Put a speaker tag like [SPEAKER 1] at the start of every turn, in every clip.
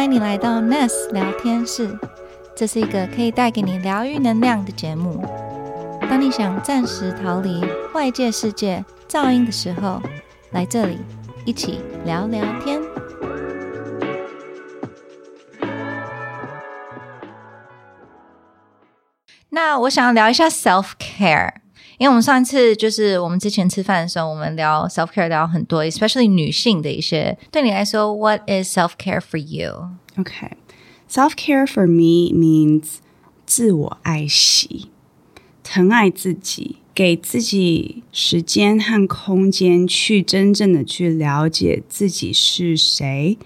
[SPEAKER 1] 欢迎你来到 Ness 聊天室，这是一个可以带给你疗愈能量的节目。当你想暂时逃离外界世界噪音的时候，来这里一起聊聊天。那我想聊一下 self care，因为我们上一次就是我们之前吃饭的时候，我们聊 self care 聊很多，especially 女性的一些。对你来说，what is self care for
[SPEAKER 2] you？OK，self care for me means 自我爱惜，疼爱自己，给自己时间和空间去真正的去了解自己是谁，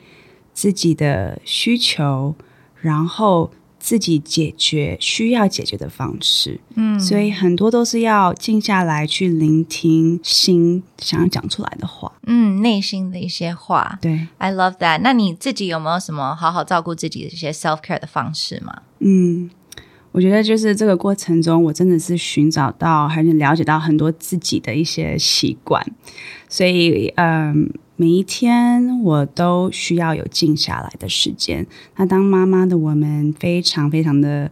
[SPEAKER 2] 自己的需求，然后自己解决需要解决的方式。嗯，所以很多都是要静下来去聆听心想要讲出来的话。
[SPEAKER 1] 嗯，内心的一些话。
[SPEAKER 2] 对
[SPEAKER 1] ，I love that。那你自己有没有什么好好照顾自己的一些 self care 的方式吗？
[SPEAKER 2] 嗯，我觉得就是这个过程中，我真的是寻找到，还是了解到很多自己的一些习惯，所以嗯，每一天我都需要有静下来的时间。那当妈妈的我们，非常非常的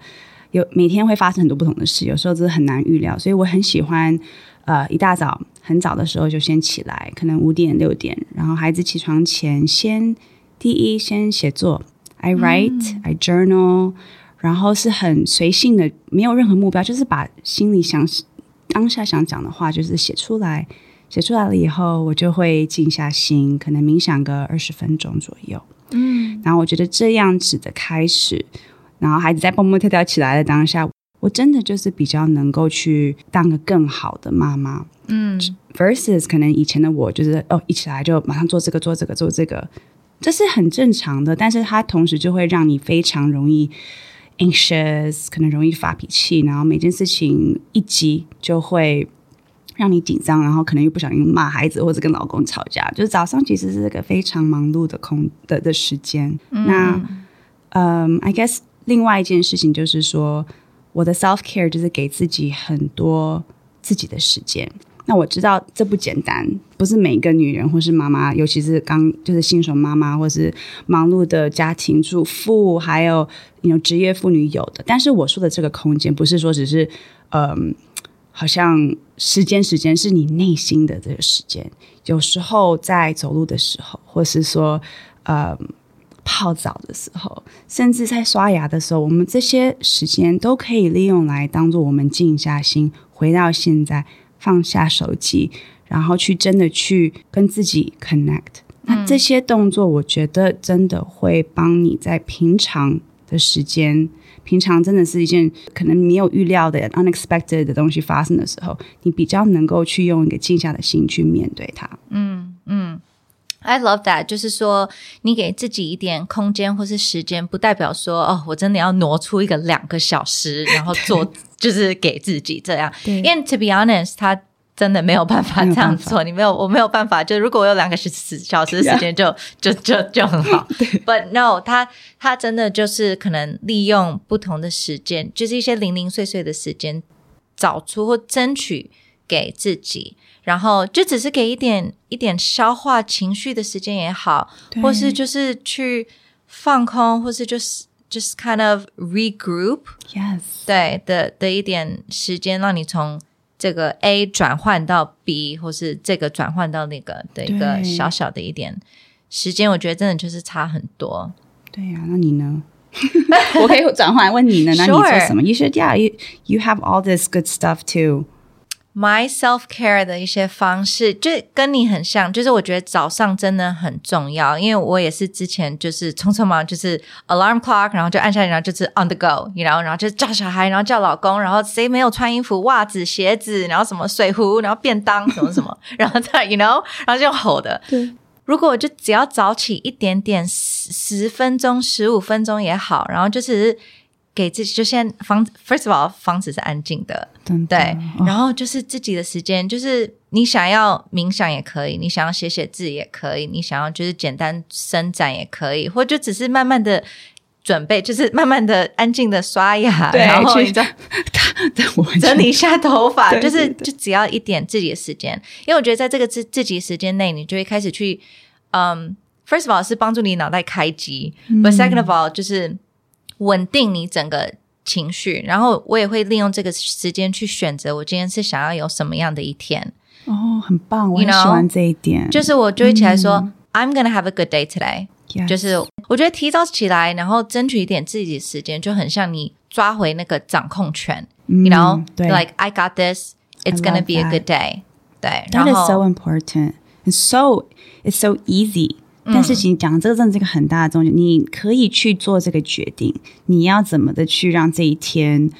[SPEAKER 2] 有每天会发生很多不同的事，有时候真的很难预料，所以我很喜欢呃一大早很早的时候就先起来，可能五点六点，然后孩子起床前先第一先写作，I write、I journal。然后是很随性的，没有任何目标，就是把心里想当下想讲的话，就是写出来。写出来了以后，我就会静下心，可能冥想个二十分钟左右。
[SPEAKER 1] 嗯
[SPEAKER 2] 然后我觉得这样子的开始，然后孩子在蹦蹦跳跳起来的当下，我真的就是比较能够去当个更好的妈妈。
[SPEAKER 1] 嗯
[SPEAKER 2] versus 可能以前的我就是哦，一起来就马上做这个做这个做这个，这是很正常的，但是它同时就会让你非常容易 anxious，可能容易发脾气，然后每件事情一急就会让你紧张，然后可能又不小心骂孩子或者跟老公吵架。就是早上其实是个非常忙碌的空的的时间。那嗯、i guess 另外一件事情就是说，我的 self care 就是给自己很多自己的时间。那我知道这不简单，不是每一个女人或是妈妈，尤其是刚就是新手妈妈，或是忙碌的家庭主妇，还有有职业妇女有的。但是我说的这个空间，不是说只是嗯，好像时间时间是你内心的这个时间。有时候在走路的时候，或是说呃泡澡的时候，甚至在刷牙的时候，我们这些时间都可以利用来当做我们静下心，回到现在，放下手机，然后去真的去跟自己 connect。那这些动作，我觉得真的会帮你在平常的时间，平常真的是一件可能没有预料的 unexpected 的东西发生的时候，你比较能够去用一个静下的心去面对它。
[SPEAKER 1] 嗯嗯。I love that，就是说，你给自己一点空间或是时间，不代表说哦，我真的要挪出一个两个小时，然后做，就是给自己这样。
[SPEAKER 2] 对
[SPEAKER 1] 因为 to be honest，他真的没有办法这样做，你没有，我没有办法。就如果我有两个小时小时的时间就，就 就就很好。But no，他他真的就是可能利用不同的时间，就是一些零零碎碎的时间，找出或争取给自己，然后就只是给一点一点消化情绪的时间也好，或是就是去放空，或是就是就是 kind of
[SPEAKER 2] regroup，Yes，
[SPEAKER 1] 对的的一点时间，让你从这个 A 转换到 B，或是这个转换到那个的一个小小的一点时间，我觉得真的就是差很多。
[SPEAKER 2] 对呀、那你呢？我可以转换问你呢？那你做什么？You should, yeah, you you have all this good stuff too.
[SPEAKER 1] My self care 的一些方式，就跟你很像，就是我觉得早上真的很重要，因为我也是之前就是匆匆忙，就是 alarm clock，然后就按下，然后就是 on the go，you know，然后就叫小孩，然后叫老公，然后谁没有穿衣服、袜子、鞋子，然后什么水壶，然后便当什么什么，然后再 you know，然后就吼的。
[SPEAKER 2] 对，
[SPEAKER 1] 如果我就只要早起一点点，十十分钟、十五分钟也好，然后就是给自己，就先房，first of all，房子是安静的，对，
[SPEAKER 2] 哦。
[SPEAKER 1] 然后就是自己的时间，就是你想要冥想也可以，你想要写写字也可以，你想要就是简单伸展也可以，或就只是慢慢的准备，就是慢慢的安静的刷牙，然后你知道
[SPEAKER 2] 对我完全
[SPEAKER 1] 整理一下头发，
[SPEAKER 2] 对
[SPEAKER 1] 就是
[SPEAKER 2] 对对。
[SPEAKER 1] 就只要一点自己的时间，因为我觉得在这个自自己时间内，你就会开始去嗯 first of all 是帮助你脑袋开机、b u t second of all 就是稳定你整个情绪。然后我也会利用这个时间去选择我今天是想要有什么样的一天。
[SPEAKER 2] 哦，很棒，我很喜欢这一点。
[SPEAKER 1] 就是我就会起来说、I'm gonna have a good day today。就是我觉得提早起来，然后争取一点自己的时间，就很像你抓回那个掌控权。
[SPEAKER 2] 嗯
[SPEAKER 1] you know, like I got this. It's gonna be a good day. 对
[SPEAKER 2] ，That
[SPEAKER 1] 然
[SPEAKER 2] is
[SPEAKER 1] 后
[SPEAKER 2] so important. It's so it's so easy. 但是其实讲这个真的是一个很大的重点，你可以去做这个决定，你要怎么的去让这一天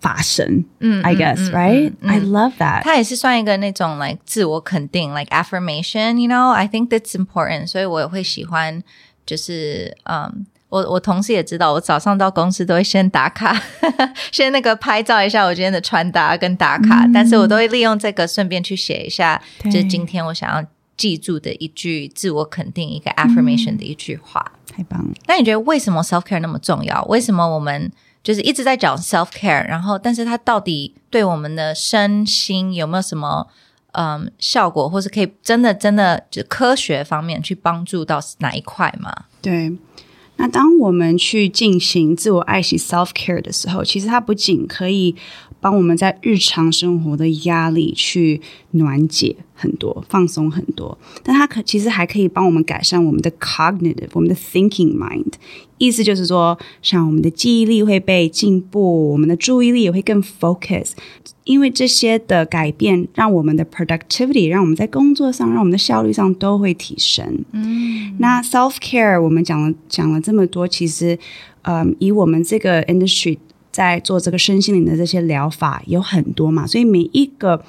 [SPEAKER 2] 发生。嗯，I guess right. I love that.
[SPEAKER 1] 它也是算一个那种 like 自我肯定，like affirmation. You know, I think that's important. 所以我也会喜欢，就是嗯。我我同事也知道，我早上到公司都会先打卡，先那个拍照一下我今天的穿搭跟打卡，但是我都会利用这个顺便去写一下，就是今天我想要记住的一句自我肯定一个 affirmation 的一句话。
[SPEAKER 2] 太棒了。
[SPEAKER 1] 那你觉得为什么 self care 那么重要？为什么我们就是一直在讲 self care，然后但是它到底对我们的身心有没有什么嗯效果，或是可以真的真的就科学方面去帮助到哪一块吗？
[SPEAKER 2] 对，那当我们去进行自我爱惜 self care 的时候，其实它不仅可以帮我们在日常生活的压力去暖解很多、放松很多，但它可其实还可以帮我们改善我们的 cognitive、我们的 thinking mind。意思就是说，像我们的记忆力会被进步，我们的注意力也会更 focus。因为这些的改变，让我们的 productivity，让我们在工作上，让我们的效率上都会提升。嗯，那 self care 我们讲了讲了这么多，其实，嗯，以我们这个 industry 在做这个身心灵的这些疗法有很多嘛，所以每一个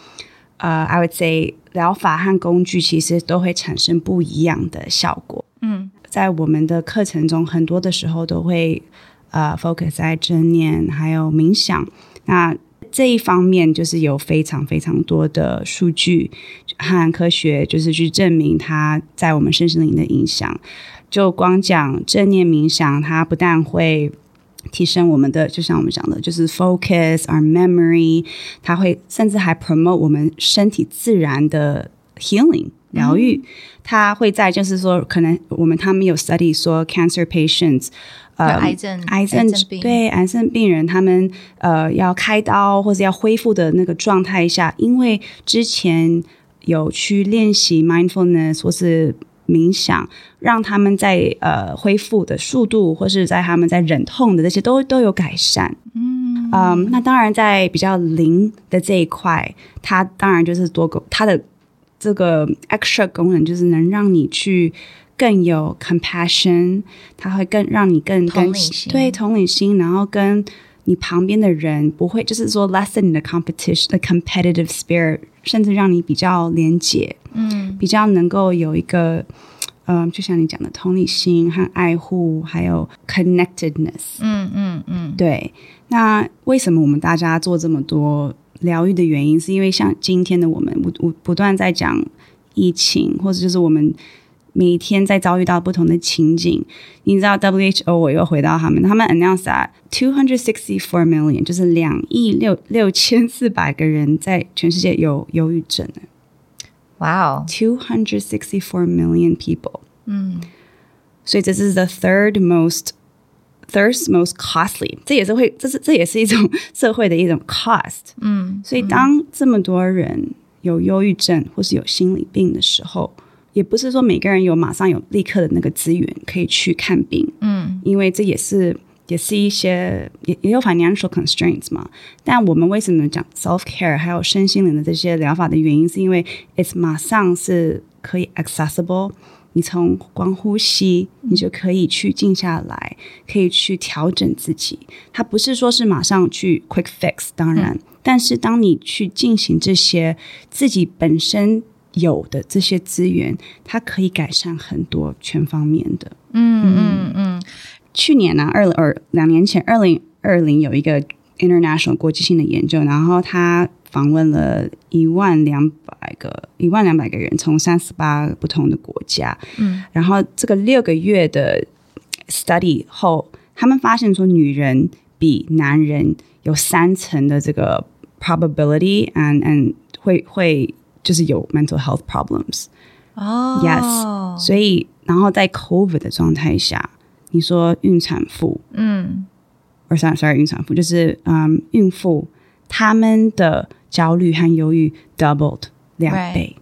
[SPEAKER 2] 呃，I would say 疗法和工具其实都会产生不一样的效果。
[SPEAKER 1] 嗯，
[SPEAKER 2] 在我们的课程中，很多的时候都会呃 focus 在正念还有冥想。那这一方面就是有非常非常多的数据和科学，就是去证明它在我们身心灵的影响。就光讲正念冥想，它不但会提升我们的，就像我们讲的，就是 focus our memory，它会甚至还 promote 我们身体自然的 healing 疗愈。它会在就是说，可能我们他们有 study 说 cancer patients。呃，
[SPEAKER 1] 癌症
[SPEAKER 2] 癌症
[SPEAKER 1] 癌症病
[SPEAKER 2] 对癌症病人，他们呃要开刀或者要恢复的那个状态下，因为之前有去练习 mindfulness 或是冥想，让他们在呃恢复的速度，或是在他们在忍痛的这些都都有改善。嗯嗯，那当然在比较灵的这一块，它当然就是多个它的这个 extra 功能，就是能让你去。更有 compassion，它会更让你更更
[SPEAKER 1] 同理心
[SPEAKER 2] 对同理心，然后跟你旁边的人不会，就是说 lessen 你的 competition 的 competitive spirit，甚至让你比较廉洁，
[SPEAKER 1] 嗯，
[SPEAKER 2] 比较能够有一个，嗯、就像你讲的同理心和爱护，还有 connectedness。
[SPEAKER 1] 嗯嗯嗯，
[SPEAKER 2] 对，那为什么我们大家做这么多疗愈的原因，是因为像今天的我们我我不断在讲疫情，或者就是我们每天在遭遇到不同的情景。你知道 WHO 我又回到他们，他们 announce that two hundred sixty four million，就是两亿六六千四百个人在全世界有忧郁症
[SPEAKER 1] 哇哦
[SPEAKER 2] ，，two hundred sixty four million people。
[SPEAKER 1] 嗯，
[SPEAKER 2] 所以这是 the third most third most costly，这也是会，这是这也是一种社会的一种 cost。
[SPEAKER 1] 嗯，
[SPEAKER 2] 所以当这么多人有忧郁症或是有心理病的时候，也不是说每个人有马上有立刻的那个资源可以去看病，
[SPEAKER 1] 嗯，
[SPEAKER 2] 因为这也是。也是一些也也有 financial constraints 嘛，但我们为什么讲 self care 还有身心灵的这些疗法的原因，是因为 it's 马上是可以 accessible，你从光呼吸，你就可以去静下来，可以去调整自己。它不是说是马上去 quick fix，当然，但是当你去进行这些自己本身有的这些资源，它可以改善很多全方面的。
[SPEAKER 1] 嗯嗯嗯，
[SPEAKER 2] 去年呢、二二两年前，二零二零有一个 international 国际性的研究，然后他访问了一万两百个一万两百个人，从三十八个不同的国家，
[SPEAKER 1] 嗯，
[SPEAKER 2] 然后这个六个月的 study 后，他们发现说，女人比男人有三层的这个 probability and and 会会就是有 mental health problems。
[SPEAKER 1] 哦
[SPEAKER 2] Yes，所以然后在 COVID 的状态下，你说孕产妇，
[SPEAKER 1] 嗯
[SPEAKER 2] 或 sorry sorry 孕产妇就是嗯孕妇，她们的焦虑和忧郁 doubled 两倍。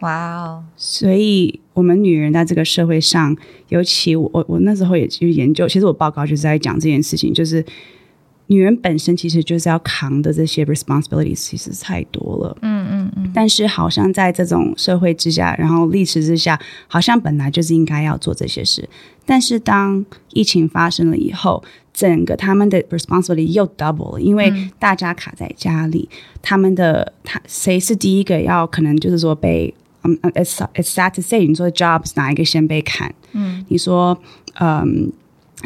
[SPEAKER 1] 哇哦，
[SPEAKER 2] 所以，我们女人在这个社会上，尤其我我我那时候也去研究，其实我报告就是在讲这件事情，就是女人本身其实就是要扛的这些 responsibilities 其实太多了，
[SPEAKER 1] 嗯嗯嗯，
[SPEAKER 2] 但是好像在这种社会之下，然后历史之下，好像本来就是应该要做这些事，但是当疫情发生了以后，整个他们的 responsibility 又 double 了，因为大家卡在家里，他们的他谁是第一个要可能就是说被嗯、um, it's it's sad to say，你说 jobs 哪一个先被砍？嗯，你说嗯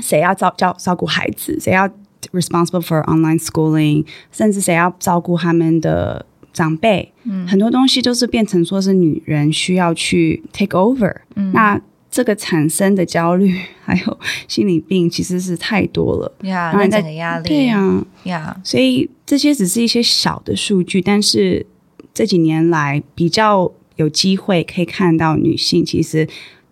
[SPEAKER 2] 谁要照照照顾孩子，谁要 responsible for online schooling，甚至谁要照顾他们的长辈，嗯，很多东西都是变成说是女人需要去 take over，嗯，那这个产生的焦虑还有心理病其实是太多了，
[SPEAKER 1] 呀，那
[SPEAKER 2] 当然在
[SPEAKER 1] 整个压力，
[SPEAKER 2] 对呀、
[SPEAKER 1] 呀，
[SPEAKER 2] 所以这些只是一些小的数据，但是这几年来比较有机会可以看到女性其实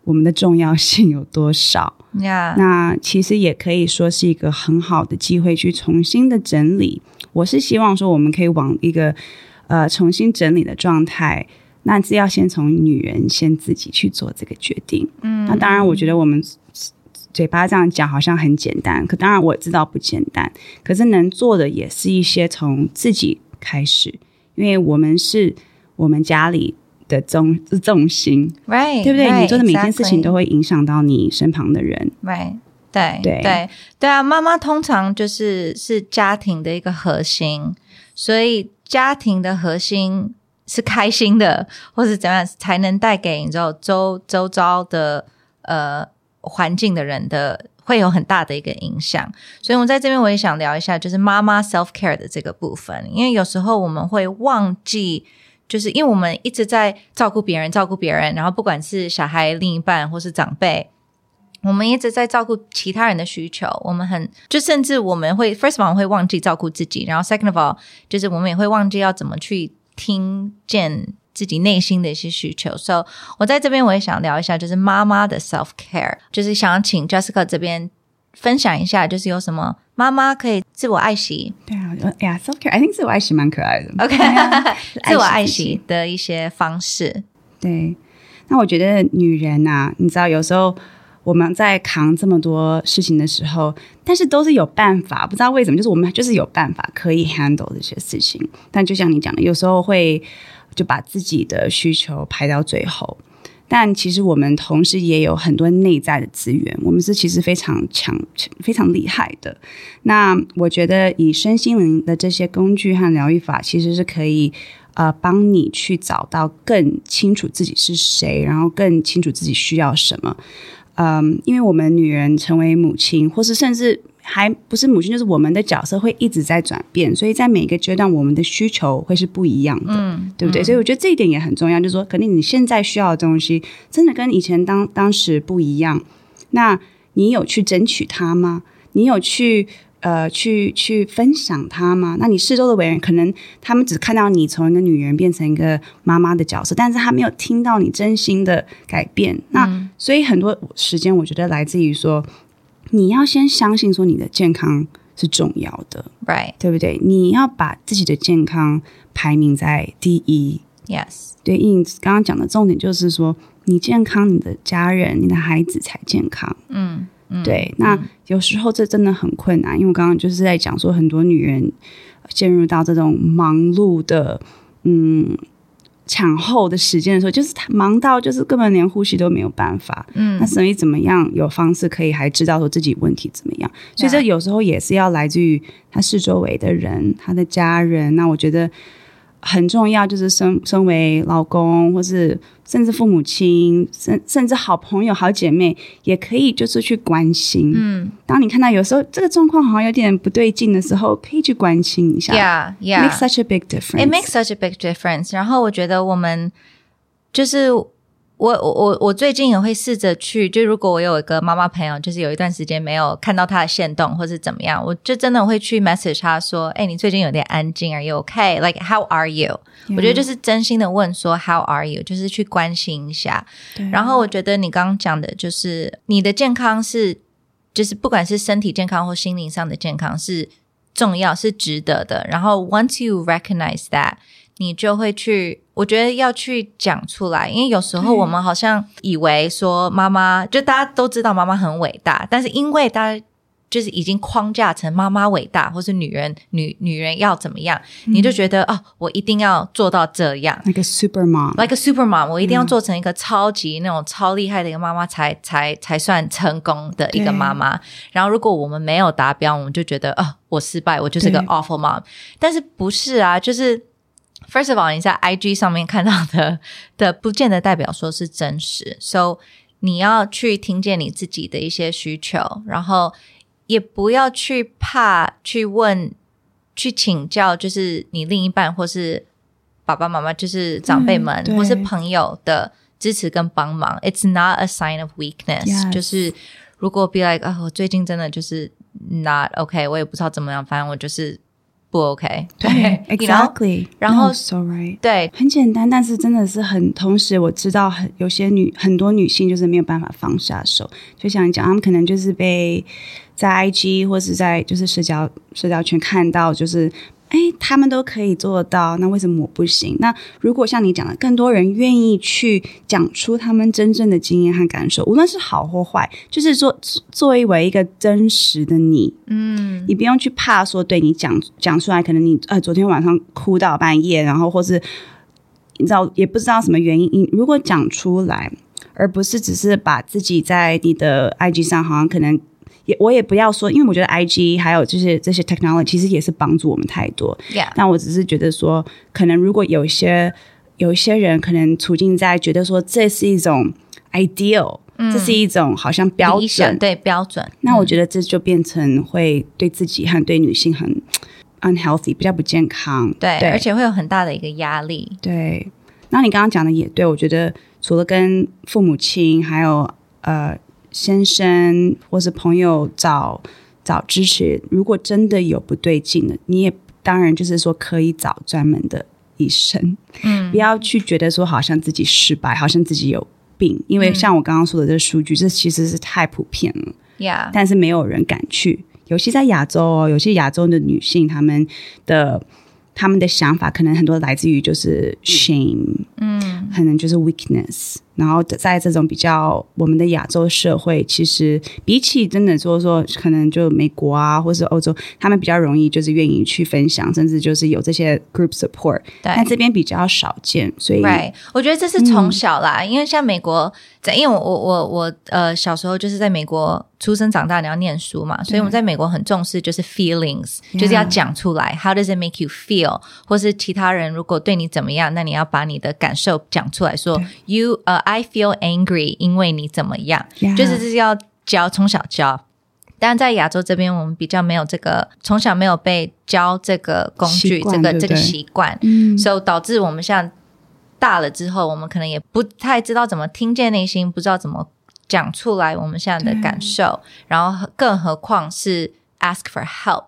[SPEAKER 2] 我们的重要性有多少。
[SPEAKER 1] 呀，
[SPEAKER 2] 那其实也可以说是一个很好的机会去重新的整理。我是希望说我们可以往一个呃重新整理的状态。那是要先从女人先自己去做这个决定。嗯，那当然，我觉得我们嘴巴这样讲好像很简单，可当然我知道不简单。可是能做的也是一些从自己开始，因为我们是我们家里的重重心
[SPEAKER 1] ，right，
[SPEAKER 2] 对不对
[SPEAKER 1] right,
[SPEAKER 2] 你做的每件事情都会影响到你身旁的人。
[SPEAKER 1] Right，对
[SPEAKER 2] 对
[SPEAKER 1] 对对啊，妈妈通常就是是家庭的一个核心，所以家庭的核心是开心的，或是怎么样才能带给你知道周周遭的呃环境的人的。会有很大的一个影响，所以我们在这边我也想聊一下，就是妈妈 self care 的这个部分，因为有时候我们会忘记，就是因为我们一直在照顾别人，照顾别人，然后不管是小孩、另一半或是长辈，我们一直在照顾其他人的需求，我们很就甚至我们会 first of all 会忘记照顾自己，然后 second of all 就是我们也会忘记要怎么去听见自己内心的一些需求。So 我在这边我也想聊一下，就是妈妈的 self care，就是想请 Jessica 这边分享一下，就是有什么妈妈可以自我爱惜
[SPEAKER 2] 对啊，呃呀，self care，I think 自我爱惜蛮可爱的。
[SPEAKER 1] ，OK，自我爱惜的一些方式。
[SPEAKER 2] 对，那我觉得女人呐、你知道，有时候我们在扛这么多事情的时候，但是都是有办法，不知道为什么，就是我们就是有办法可以 handle 这些事情。但就像你讲的，有时候会就把自己的需求排到最后。但其实我们同时也有很多内在的资源，我们是其实非常强、非常厉害的。那我觉得以身心灵的这些工具和疗愈法，其实是可以呃帮你去找到更清楚自己是谁，然后更清楚自己需要什么。嗯，因为我们女人成为母亲，或是甚至还不是母亲，就是我们的角色会一直在转变，所以在每一个阶段，我们的需求会是不一样的，
[SPEAKER 1] 嗯，
[SPEAKER 2] 对不对？所以我觉得这一点也很重要，就是说，肯定你现在需要的东西，真的跟以前当当时不一样。那你有去争取它吗？你有去呃去去分享它吗？那你四周的委员，可能他们只看到你从一个女人变成一个妈妈的角色，但是他没有听到你真心的改变。那、所以很多时间，我觉得来自于说，你要先相信说你的健康是重要的
[SPEAKER 1] ，Right.
[SPEAKER 2] 对不对？你要把自己的健康排名在第一。
[SPEAKER 1] Yes.
[SPEAKER 2] 对，因为刚刚讲的重点就是说，你健康，你的家人、你的孩子才健康。
[SPEAKER 1] 嗯嗯，
[SPEAKER 2] 对，那有时候这真的很困难，因为我刚刚就是在讲说，很多女人陷入到这种忙碌的，嗯，产后的时间的时候，就是她忙到就是根本连呼吸都没有办法。
[SPEAKER 1] 嗯
[SPEAKER 2] 那所以怎么样有方式可以还知道说自己问题怎么样？所以这有时候也是要来自于他四周围的人，他的家人。那我觉得很重要，就是身身为老公，或是甚至父母亲，甚甚至好朋友、好姐妹，也可以就是去关心。
[SPEAKER 1] 嗯
[SPEAKER 2] 当你看到有时候这个状况好像有点不对劲的时候，可以去关心一下。
[SPEAKER 1] ，Yeah, yeah.
[SPEAKER 2] Makes such a big difference.
[SPEAKER 1] It makes such a big difference. 然后我觉得我们就是我我我我最近也会试着去，就如果我有一个妈妈朋友，就是有一段时间没有看到她的线动或是怎么样，我就真的会去 message 她说：“哎、你最近有点安静，Are you okay? Like how are you？” 我觉得就是真心的问说 “How are you？” 就是去关心一下。
[SPEAKER 2] 对
[SPEAKER 1] 然后我觉得你刚刚讲的就是你的健康是，就是不管是身体健康或心灵上的健康是重要，是值得的。然后 once you recognize that，你就会去，我觉得要去讲出来，因为有时候我们好像以为说妈妈，就大家都知道妈妈很伟大，但是因为大家。就是已经框架成妈妈伟大，或是女人女女人要怎么样，你就觉得哦，我一定要做到这样。
[SPEAKER 2] 那个 super
[SPEAKER 1] mom，like a super mom，我一定要做成一个超级那种超厉害的一个妈妈，才才才算成功的一个妈妈。然后如果我们没有达标，我们就觉得哦、我失败，我就是个
[SPEAKER 2] 对
[SPEAKER 1] awful mom。但是不是啊？就是 first of all，你在 IG 上面看到的 的，不见得代表说是真实。So 你要去听见你自己的一些需求，然后也不要去怕去问、去请教，就是你另一半或是爸爸妈妈，就是长辈们、
[SPEAKER 2] 嗯
[SPEAKER 1] 或是朋友的支持跟帮忙。It's not a sign of weakness，、就是如果 be like 啊，我最近真的就是 not OK，我也不知道怎么样，反正我就是不 OK 对。
[SPEAKER 2] 对，exactly，
[SPEAKER 1] 然后
[SPEAKER 2] No, so right。
[SPEAKER 1] 对
[SPEAKER 2] 很简单，但是真的是很。同时，我知道很有些女很多女性就是没有办法放下手，就像你讲，她们可能就是被在 IG 或是在就是社交社交圈看到，就是哎，他们都可以做到，那为什么我不行？那如果像你讲的，更多人愿意去讲出他们真正的经验和感受，无论是好或坏，就是说作作为一个真实的你，
[SPEAKER 1] 嗯
[SPEAKER 2] 你不用去怕说对你讲讲出来，可能你呃昨天晚上哭到半夜，然后或是你知道也不知道什么原因，你如果讲出来，而不是只是把自己在你的 IG 上好像可能。也我也不要说，因为我觉得 I G 还有就是这些 technology 其实也是帮助我们太多。但我只是觉得说，可能如果有一些有一些人可能处境在觉得说这是一种 ideal，、这是一种好像标准，
[SPEAKER 1] 对标准。
[SPEAKER 2] 那我觉得这就变成会对自己和对女性很 unhealthy，比较不健康。
[SPEAKER 1] 对，
[SPEAKER 2] 对
[SPEAKER 1] 而且会有很大的一个压力。
[SPEAKER 2] 对。那你刚刚讲的也对，我觉得除了跟父母亲，还有呃先生或是朋友找找支持，如果真的有不对劲的，你也当然就是说可以找专门的医生，
[SPEAKER 1] 嗯
[SPEAKER 2] 不要去觉得说好像自己失败，好像自己有病，因为像我刚刚说的这个数据，这其实是太普遍了。
[SPEAKER 1] ，Yeah，
[SPEAKER 2] 但是没有人敢去。尤其在亚洲哦，有些亚洲的女性，她们的她们的想法可能很多来自于就是 shame，
[SPEAKER 1] 嗯
[SPEAKER 2] 可能就是 weakness。然后在这种比较我们的亚洲社会，其实比起真的说说，可能就美国啊，或是欧洲，他们比较容易就是愿意去分享，甚至就是有这些 group support。
[SPEAKER 1] 对
[SPEAKER 2] 但这边比较少见，所以
[SPEAKER 1] Right，我觉得这是从小啦，因为像美国，在因为我我我我呃小时候就是在美国出生长大，你要念书嘛，所以我们在美国很重视就是 feelings，、就是要讲出来，How does it make you feel？或是其他人如果对你怎么样，那你要把你的感受讲出来说，You 呃、I feel angry，因为你怎么样？就是这是要教从小教。但在亚洲这边，我们比较没有这个，从小没有被教这个工具，这个这个习惯，
[SPEAKER 2] 嗯。
[SPEAKER 1] 所以导致我们像大了之后，我们可能也不太知道怎么听见内心，不知道怎么讲出来我们现在的感受，然后更何况是 ask for help。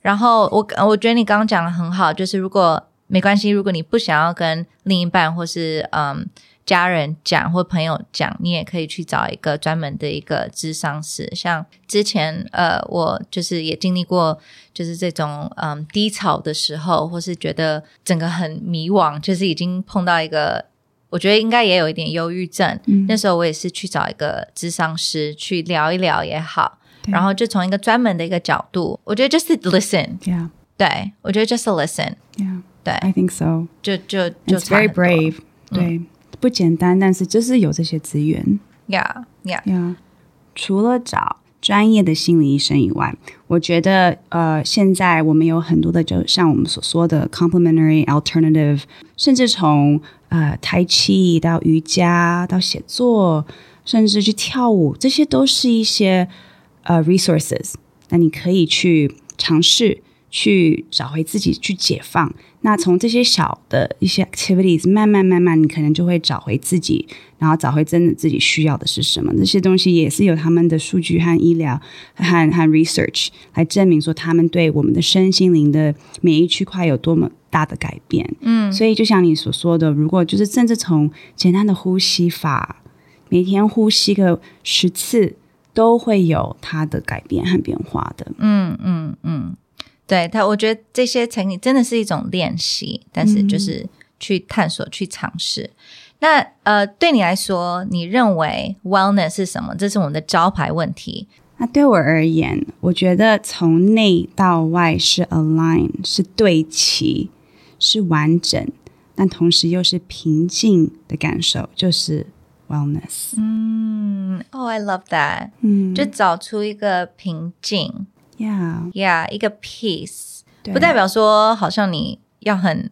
[SPEAKER 1] 然后我我觉得你刚刚讲的很好，就是如果没关系，如果你不想要跟另一半或是嗯家人讲或朋友讲，你也可以去找一个专门的一个智商师。像之前呃，我就是也经历过，就是这种嗯低潮的时候，或是觉得整个很迷惘，就是已经碰到一个。我觉得应该也有一点忧郁症，那时候我也是去找一个智商师去聊一聊也好，然后就从一个专门的一个角度，我觉得 just
[SPEAKER 2] listen，，Yeah
[SPEAKER 1] 对我觉得就是
[SPEAKER 2] listen，Yeah
[SPEAKER 1] 对
[SPEAKER 2] ，I think so。
[SPEAKER 1] 就就就
[SPEAKER 2] It's
[SPEAKER 1] 差
[SPEAKER 2] very
[SPEAKER 1] 很多
[SPEAKER 2] brave，、对，不简单，但是就是有这些资源。
[SPEAKER 1] ，yeah yeah，
[SPEAKER 2] 呀，除了找专业的心理医生以外，我觉得呃，现在我们有很多的，就像我们所说的 complementary alternative，甚至从呃台气到瑜伽到写作，甚至去跳舞，这些都是一些呃 resources。那你可以去尝试去找回自己，去解放。那从这些小的一些 activities，慢慢慢慢，你可能就会找回自己，然后找回真的自己需要的是什么。这些东西也是有他们的数据和医疗和和 research 来证明说，他们对我们的身心灵的每一区块有多么大的改变。
[SPEAKER 1] 嗯，
[SPEAKER 2] 所以就像你所说的，如果就是甚至从简单的呼吸法，每天呼吸个十次，都会有它的改变和变化的。
[SPEAKER 1] 嗯嗯嗯，对他，我觉得这些成瘾真的是一种练习，但是就是去探索、去尝试。那呃，对你来说，你认为 wellness 是什么？这是我们的招牌问题。
[SPEAKER 2] 那对我而言，我觉得从内到外是 align，是对齐，是完整，但同时又是平静的感受，就是 wellness。
[SPEAKER 1] 嗯，Oh, I love that。
[SPEAKER 2] 嗯，
[SPEAKER 1] 就找出一个平静 yeah，，Yeah，一个 peace，不代表说好像你要很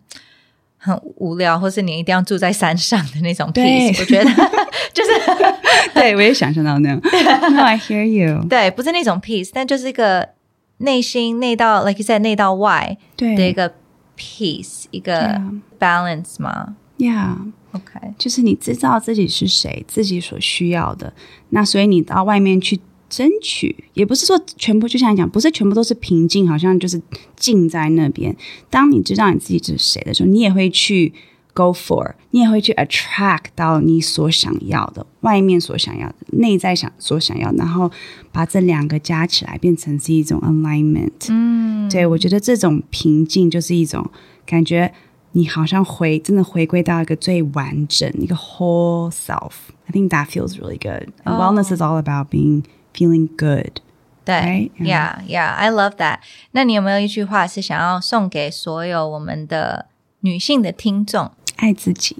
[SPEAKER 1] 很无聊，或是你一定要住在山上的那种 peace。我觉得 就是
[SPEAKER 2] 对我也想象到那样。No, I hear you。
[SPEAKER 1] 对，不是那种 peace，但就是一个内心内到，like you said，内到外
[SPEAKER 2] 对
[SPEAKER 1] 的一个 peace，一个 balance 嘛。Yeah，OK，
[SPEAKER 2] 就是你知道自己是谁，自己所需要的，那所以你到外面去争取，也不是说全部就像你讲，不是全部都是平静，好像就是静在那边。当你知道你自己是谁的时候，你也会去 go for，你也会去 attract 到你所想要的，外面所想要的，内在想所想要，然后把这两个加起来，变成是一种 alignment。
[SPEAKER 1] 嗯，
[SPEAKER 2] 对，我觉得这种平静就是一种感觉，你好像回真的回归到一个最完整一个 whole self。I think that feels really good. And Wellness is all about being feeling good.
[SPEAKER 1] 对
[SPEAKER 2] Right?
[SPEAKER 1] ，Yeah，Yeah，I love that。那你有没有一句话是想要送给所有我们的女性的听众？
[SPEAKER 2] 爱自己，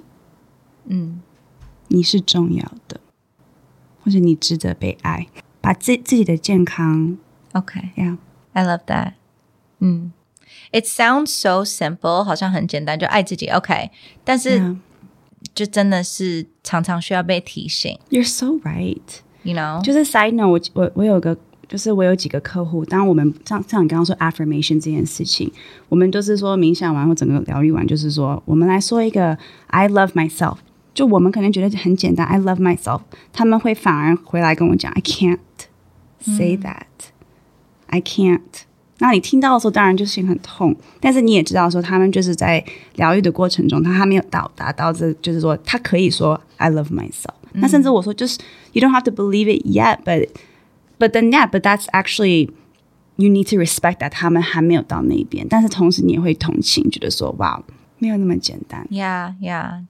[SPEAKER 1] 嗯
[SPEAKER 2] 你是重要的，或者你值得被爱。把自自己的健康，
[SPEAKER 1] OK，I、
[SPEAKER 2] ，Yeah，
[SPEAKER 1] love that。嗯，It sounds so simple，好像很简单，就爱自己，OK。但是
[SPEAKER 2] Yeah.
[SPEAKER 1] 就真的是常常需要被提醒
[SPEAKER 2] You're so right.
[SPEAKER 1] ，You know，
[SPEAKER 2] 就是 side note，我我我有个，就是我有几个客户，当我们像像你刚刚说 affirmation 这件事情，我们都是说冥想完或整个疗愈完，就是说我们来说一个 I love myself。就我们可能觉得很简单，I love myself，他们会反而回来跟我讲，I can't say that，I can't。那你听到的时候，当然就心很痛，但是你也知道说，他们就是在疗愈的过程中，他还没有到达到这，就是说他可以说 I love myself。那甚至我说，就是 you don't have to believe it yet，but but then yeah, but that's actually you need to respect that 他们还没有到那边，但是同时你也会同情，觉得说哇，没有那么简单。
[SPEAKER 1] Yeah, yeah.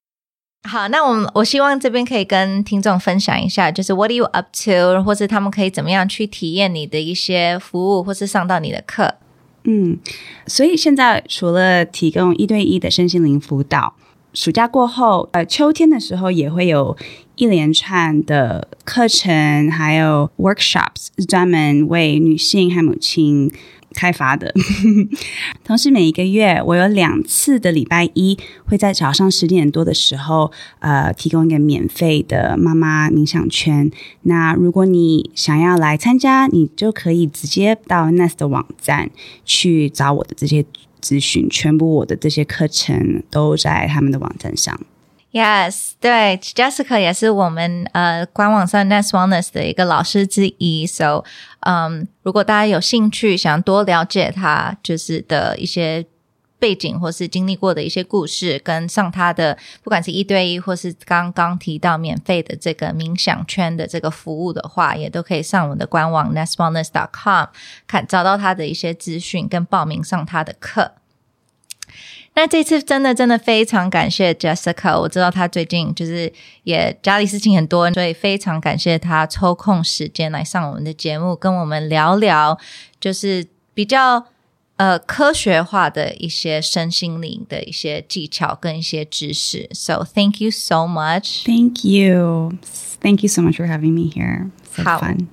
[SPEAKER 1] 好，那我们我希望这边可以跟听众分享一下，就是 What are you up to，或是他们可以怎么样去体验你的一些服务，或是上到你的课。
[SPEAKER 2] 嗯，所以现在除了提供一对一的身心灵辅导，暑假过后，呃，秋天的时候也会有一连串的课程，还有 workshops，是专门为女性和母亲开发的。同时，每一个月我有两次的礼拜一会在早上十点多的时候，呃，提供一个免费的妈妈冥想圈。那如果你想要来参加，你就可以直接到 Nest 的网站去找我的这些资讯，全部我的这些课程都在他们的网站上。
[SPEAKER 1] Yes，对，Jessica 也是我们呃官网上 Nest Wellness 的一个老师之一，so 嗯，如果大家有兴趣想多了解他就是的一些背景或是经历过的一些故事，跟上他的不管是一对一或是刚刚提到免费的这个冥想圈的这个服务的话，也都可以上我们的官网 Nest Wellness dot com 看找到他的一些资讯跟报名上他的课。那这次真的真的非常感谢 Jessica，我知道她最近就是也家里事情很多，所以非常感谢她抽空时间来上我们的节目，跟我们聊聊就是比较呃科学化的一些身心灵的一些技巧跟一些知识。So thank you so much。
[SPEAKER 2] Thank you, thank you so much for having me here. So
[SPEAKER 1] 好
[SPEAKER 2] fun.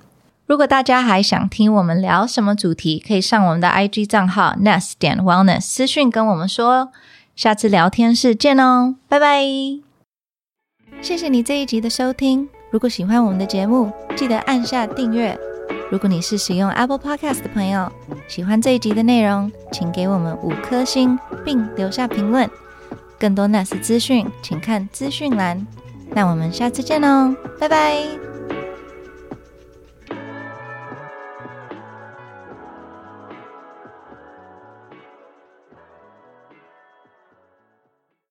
[SPEAKER 1] 如果大家还想听我们聊什么主题，可以上我们的 IG 账号 nest 点 wellness 私讯跟我们说。下次聊天室见哦，拜拜！谢谢你这一集的收听。如果喜欢我们的节目，记得按下订阅，如果你是使用 Apple Podcast 的朋友，喜欢这一集的内容，请给我们五颗星并留下评论。更多 NAS 资讯，请看资讯栏。那我们下次见喽，拜拜。